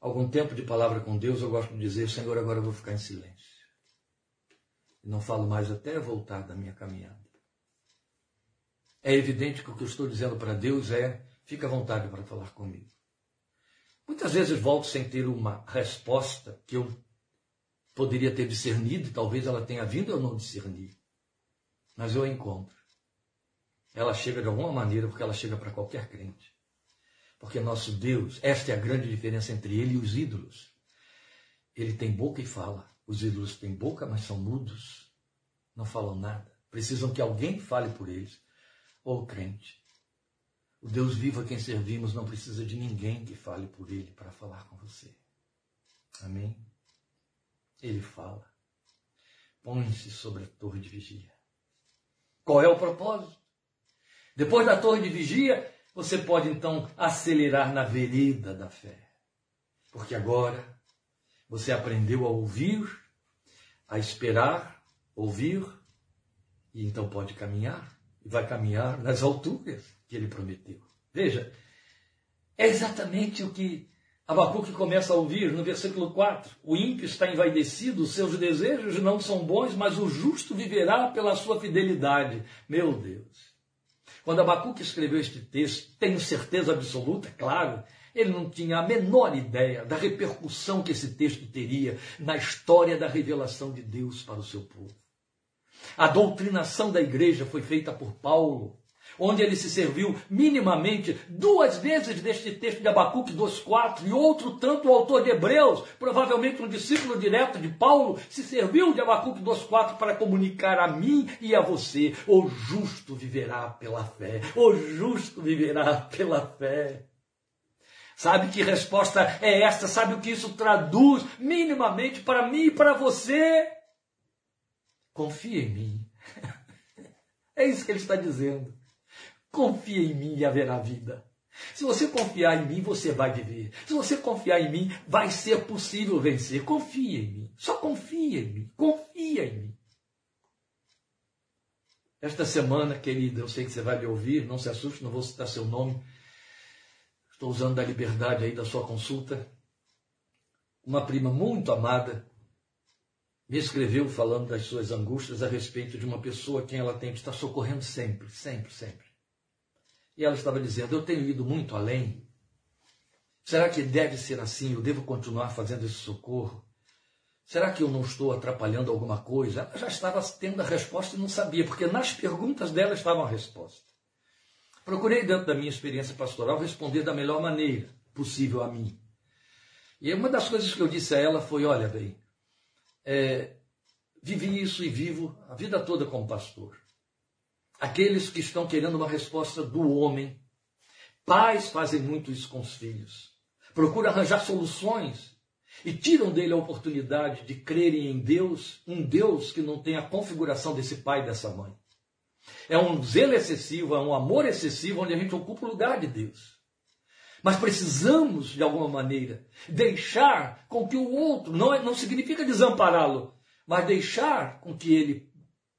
algum tempo de palavra com Deus, eu gosto de dizer: Senhor, agora eu vou ficar em silêncio. E não falo mais até voltar da minha caminhada. É evidente que o que eu estou dizendo para Deus é: fica à vontade para falar comigo. Muitas vezes volto sem ter uma resposta que eu poderia ter discernido, talvez ela tenha vindo eu não discernir. Mas eu a encontro. Ela chega de alguma maneira, porque ela chega para qualquer crente. Porque nosso Deus, esta é a grande diferença entre ele e os ídolos. Ele tem boca e fala. Os ídolos têm boca, mas são mudos. Não falam nada. Precisam que alguém fale por eles. Ou crente. O Deus vivo a quem servimos não precisa de ninguém que fale por ele para falar com você. Amém? Ele fala. Põe-se sobre a torre de vigia. Qual é o propósito? Depois da torre de vigia, você pode então acelerar na vereda da fé. Porque agora você aprendeu a ouvir, a esperar, ouvir, e então pode caminhar, e vai caminhar nas alturas que ele prometeu. Veja, é exatamente o que Abacuque começa a ouvir no versículo 4. O ímpio está envaidecido, os seus desejos não são bons, mas o justo viverá pela sua fidelidade. Meu Deus. Quando Abacuque escreveu este texto, tenho certeza absoluta, claro, ele não tinha a menor ideia da repercussão que esse texto teria na história da revelação de Deus para o seu povo. A doutrinação da igreja foi feita por Paulo, onde ele se serviu minimamente duas vezes deste texto de Abacuque 2,4 e outro tanto o autor de Hebreus, provavelmente um discípulo direto de Paulo, se serviu de Abacuque 2,4 para comunicar a mim e a você: o justo viverá pela fé, o justo viverá pela fé. Sabe que resposta é esta? Sabe o que isso traduz minimamente para mim e para você? Confia em mim. É isso que ele está dizendo. Confia em mim e haverá vida. Se você confiar em mim, você vai viver. Se você confiar em mim, vai ser possível vencer. Confia em mim. Só confia em mim. Confia em mim. Esta semana, querida, eu sei que você vai me ouvir, não se assuste, não vou citar seu nome. Estou usando da liberdade aí da sua consulta. Uma prima muito amada me escreveu falando das suas angústias a respeito de uma pessoa a quem ela tem que estar socorrendo sempre, sempre, sempre. E ela estava dizendo: Eu tenho ido muito além. Será que deve ser assim? Eu devo continuar fazendo esse socorro? Será que eu não estou atrapalhando alguma coisa? Ela já estava tendo a resposta e não sabia, porque nas perguntas dela estava a resposta. Procurei, dentro da minha experiência pastoral, responder da melhor maneira possível a mim. E uma das coisas que eu disse a ela foi: olha, bem, é, vivi isso e vivo a vida toda como pastor. Aqueles que estão querendo uma resposta do homem. Pais fazem muito isso com os filhos. Procuram arranjar soluções e tiram dele a oportunidade de crerem em Deus, um Deus que não tem a configuração desse pai e dessa mãe. É um zelo excessivo, é um amor excessivo onde a gente ocupa o lugar de Deus. Mas precisamos, de alguma maneira, deixar com que o outro, não, é, não significa desampará-lo, mas deixar com que ele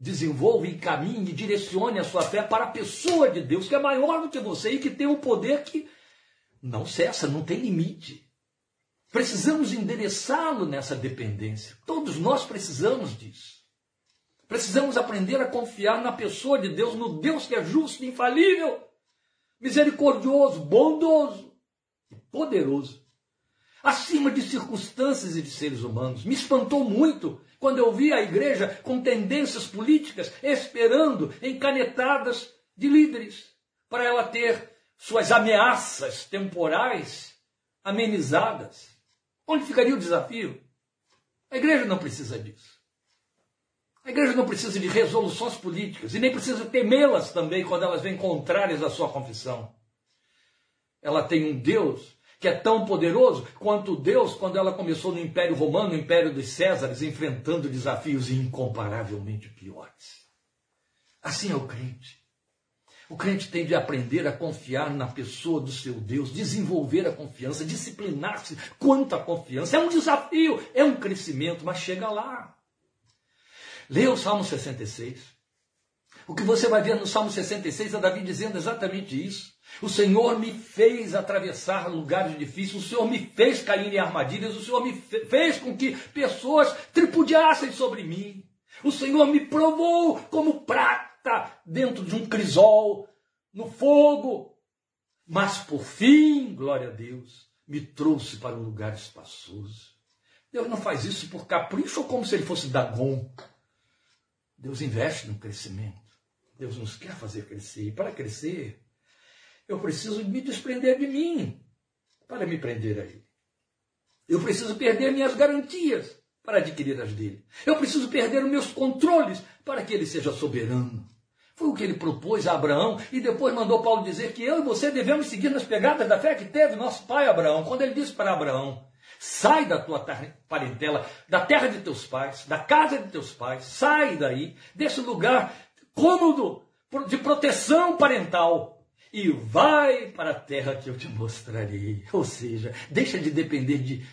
desenvolva, encaminhe, direcione a sua fé para a pessoa de Deus, que é maior do que você e que tem um poder que não cessa, não tem limite. Precisamos endereçá-lo nessa dependência. Todos nós precisamos disso. Precisamos aprender a confiar na pessoa de Deus, no Deus que é justo, infalível, misericordioso, bondoso e poderoso, acima de circunstâncias e de seres humanos. Me espantou muito quando eu vi a igreja com tendências políticas esperando em canetadas de líderes para ela ter suas ameaças temporais amenizadas. Onde ficaria o desafio? A igreja não precisa disso. A igreja não precisa de resoluções políticas e nem precisa temê-las também quando elas vêm contrárias à sua confissão. Ela tem um Deus que é tão poderoso quanto Deus quando ela começou no Império Romano, no Império dos Césares, enfrentando desafios incomparavelmente piores. Assim é o crente. O crente tem de aprender a confiar na pessoa do seu Deus, desenvolver a confiança, disciplinar-se quanto à confiança. É um desafio, é um crescimento, mas chega lá. Leia o Salmo 66. O que você vai ver no Salmo 66 é Davi dizendo exatamente isso. O Senhor me fez atravessar lugares difíceis, o Senhor me fez cair em armadilhas, o Senhor me fez com que pessoas tripudiassem sobre mim. O Senhor me provou como prata dentro de um crisol, no fogo. Mas por fim, glória a Deus, me trouxe para um lugar espaçoso. Deus não faz isso por capricho ou como se ele fosse Dagon. Deus investe no crescimento. Deus nos quer fazer crescer. E para crescer, eu preciso me desprender de mim para me prender a Ele. Eu preciso perder minhas garantias para adquirir as dele. Eu preciso perder os meus controles para que ele seja soberano. Foi o que ele propôs a Abraão e depois mandou Paulo dizer que eu e você devemos seguir nas pegadas da fé que teve nosso pai Abraão. Quando ele disse para Abraão: sai da tua parentela, da terra de teus pais, da casa de teus pais, sai daí, desse lugar cômodo de proteção parental e vai para a terra que eu te mostrarei. Ou seja, deixa de depender de,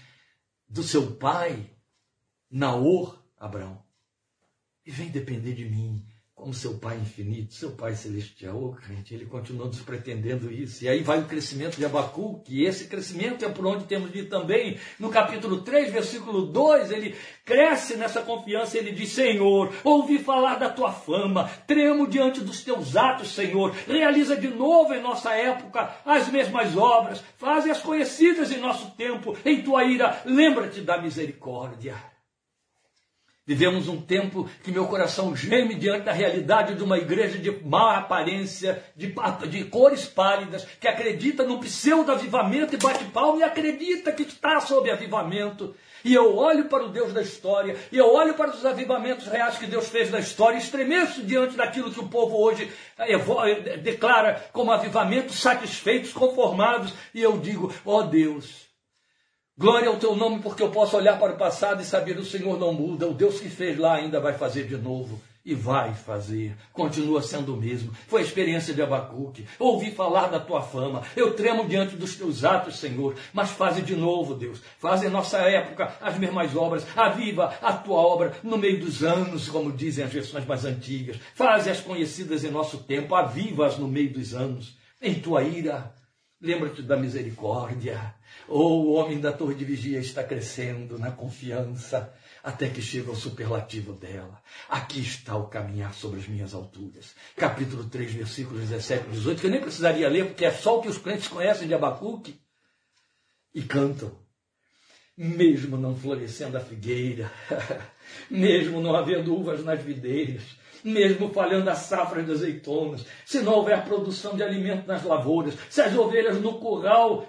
do seu pai, Naor, Abraão, e vem depender de mim como seu Pai infinito, seu Pai celestial, oh, crente, ele continua nos pretendendo isso. E aí vai o crescimento de Abacuque, e esse crescimento é por onde temos de ir também. No capítulo 3, versículo 2, ele cresce nessa confiança, ele diz, Senhor, ouvi falar da tua fama, tremo diante dos teus atos, Senhor, realiza de novo em nossa época as mesmas obras, faze as conhecidas em nosso tempo, em tua ira, lembra-te da misericórdia. Vivemos um tempo que meu coração geme diante da realidade de uma igreja de má aparência, de, de cores pálidas, que acredita no pseudo-avivamento e bate palma e acredita que está sob avivamento. E eu olho para o Deus da história, e eu olho para os avivamentos reais que Deus fez na história, e estremeço diante daquilo que o povo hoje eh, declara como avivamentos satisfeitos, conformados, e eu digo: ó oh Deus, Glória ao teu nome, porque eu posso olhar para o passado e saber o Senhor não muda. O Deus que fez lá ainda vai fazer de novo. E vai fazer, continua sendo o mesmo. Foi a experiência de Abacuque. Ouvi falar da tua fama. Eu tremo diante dos teus atos, Senhor. Mas faze de novo, Deus. Faz em nossa época as mesmas obras. Aviva a tua obra no meio dos anos, como dizem as versões mais antigas. Faze as conhecidas em nosso tempo. Aviva-as no meio dos anos. Em tua ira, lembra-te da misericórdia ou o homem da torre de vigia está crescendo na confiança até que chega ao superlativo dela. Aqui está o caminhar sobre as minhas alturas. Capítulo 3, versículos 17 e 18, que eu nem precisaria ler, porque é só o que os crentes conhecem de Abacuque. E cantam. Mesmo não florescendo a figueira, mesmo não havendo uvas nas videiras, mesmo falhando a safra de azeitonas, se não houver produção de alimento nas lavouras, se as ovelhas no curral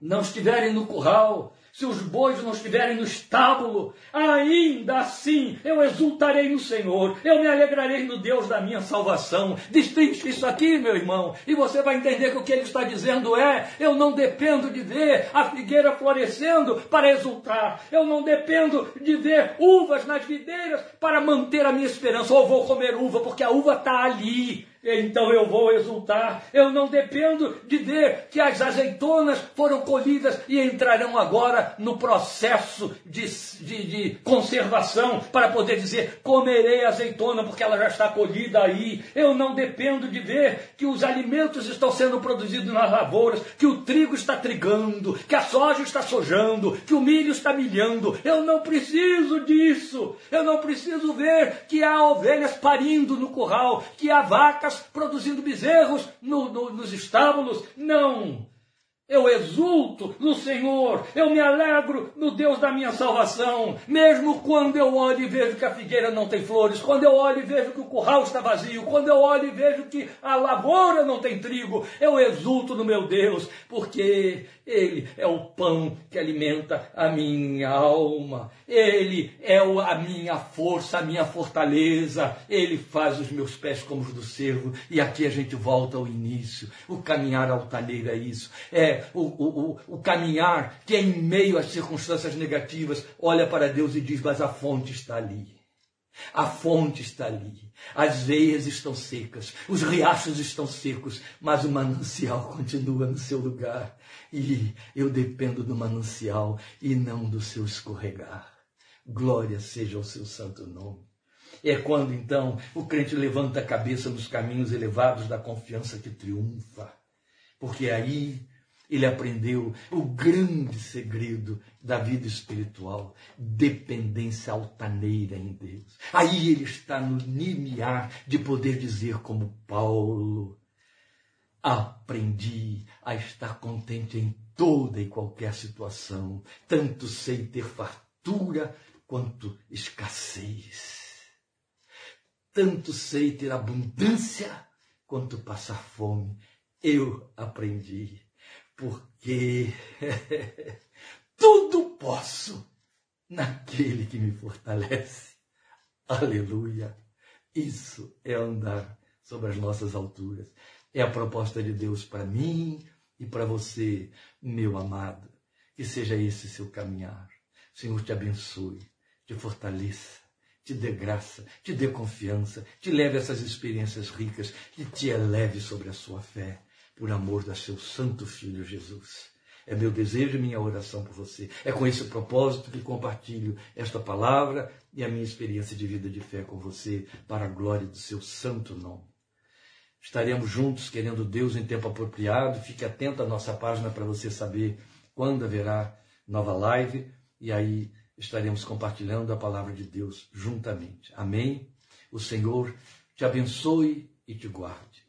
não estiverem no curral, se os bois não estiverem no estábulo, ainda assim eu exultarei no Senhor, eu me alegrarei no Deus da minha salvação. Destrinche isso aqui, meu irmão, e você vai entender que o que ele está dizendo é: eu não dependo de ver a figueira florescendo para exultar, eu não dependo de ver uvas nas videiras para manter a minha esperança, ou vou comer uva porque a uva está ali então eu vou exultar. Eu não dependo de ver que as azeitonas foram colhidas e entrarão agora no processo de, de, de, conservação para poder dizer comerei azeitona porque ela já está colhida aí. Eu não dependo de ver que os alimentos estão sendo produzidos nas lavouras, que o trigo está trigando, que a soja está sojando, que o milho está milhando. Eu não preciso disso. Eu não preciso ver que há ovelhas parindo no curral, que há vacas produzindo bezerros no, no, nos estábulos. Não! Eu exulto no Senhor, eu me alegro no Deus da minha salvação, mesmo quando eu olho e vejo que a figueira não tem flores, quando eu olho e vejo que o curral está vazio, quando eu olho e vejo que a lavoura não tem trigo, eu exulto no meu Deus, porque Ele é o pão que alimenta a minha alma, Ele é a minha força, a minha fortaleza, Ele faz os meus pés como os do cervo, e aqui a gente volta ao início, o caminhar altaneiro é isso, é o, o, o, caminhar que é em meio às circunstâncias negativas olha para Deus e diz: Mas a fonte está ali. A fonte está ali. As veias estão secas, os riachos estão secos, mas o manancial continua no seu lugar. E eu dependo do manancial e não do seu escorregar. Glória seja ao seu santo nome. É quando então o crente levanta a cabeça nos caminhos elevados da confiança que triunfa. Porque aí ele aprendeu o grande segredo da vida espiritual, dependência altaneira em Deus. Aí ele está no limiar de poder dizer como Paulo, aprendi a estar contente em toda e qualquer situação, tanto sei ter fartura quanto escassez. Tanto sei ter abundância quanto passar fome. Eu aprendi porque tudo posso naquele que me fortalece. Aleluia! Isso é andar sobre as nossas alturas. É a proposta de Deus para mim e para você, meu amado. Que seja esse seu caminhar. O Senhor te abençoe, te fortaleça, te dê graça, te dê confiança, te leve essas experiências ricas e te eleve sobre a sua fé por amor do seu santo filho Jesus. É meu desejo e minha oração por você. É com esse propósito que compartilho esta palavra e a minha experiência de vida de fé com você, para a glória do seu santo nome. Estaremos juntos, querendo Deus, em tempo apropriado. Fique atento à nossa página para você saber quando haverá nova live e aí estaremos compartilhando a palavra de Deus juntamente. Amém? O Senhor te abençoe e te guarde.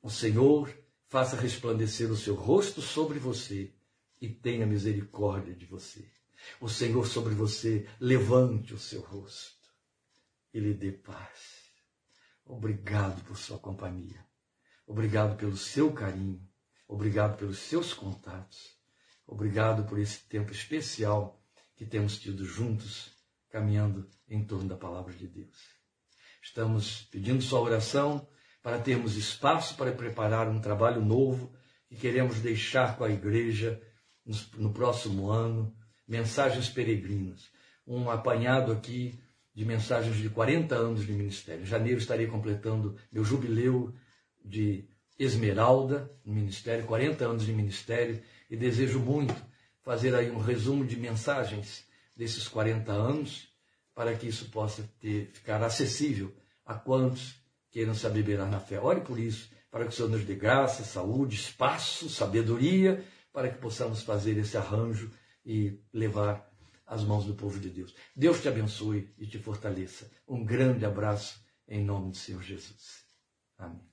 O Senhor faça resplandecer o seu rosto sobre você e tenha misericórdia de você. O Senhor sobre você levante o seu rosto e lhe dê paz. Obrigado por sua companhia. Obrigado pelo seu carinho. Obrigado pelos seus contatos. Obrigado por esse tempo especial que temos tido juntos, caminhando em torno da palavra de Deus. Estamos pedindo sua oração para termos espaço para preparar um trabalho novo que queremos deixar com a igreja no próximo ano, mensagens peregrinas. Um apanhado aqui de mensagens de 40 anos de ministério. Em janeiro estarei completando meu jubileu de Esmeralda no ministério, 40 anos de ministério, e desejo muito fazer aí um resumo de mensagens desses 40 anos, para que isso possa ter, ficar acessível a quantos queiram se abeberar na fé. Ore por isso, para que o Senhor nos dê graça, saúde, espaço, sabedoria, para que possamos fazer esse arranjo e levar as mãos do povo de Deus. Deus te abençoe e te fortaleça. Um grande abraço em nome do Senhor Jesus. Amém.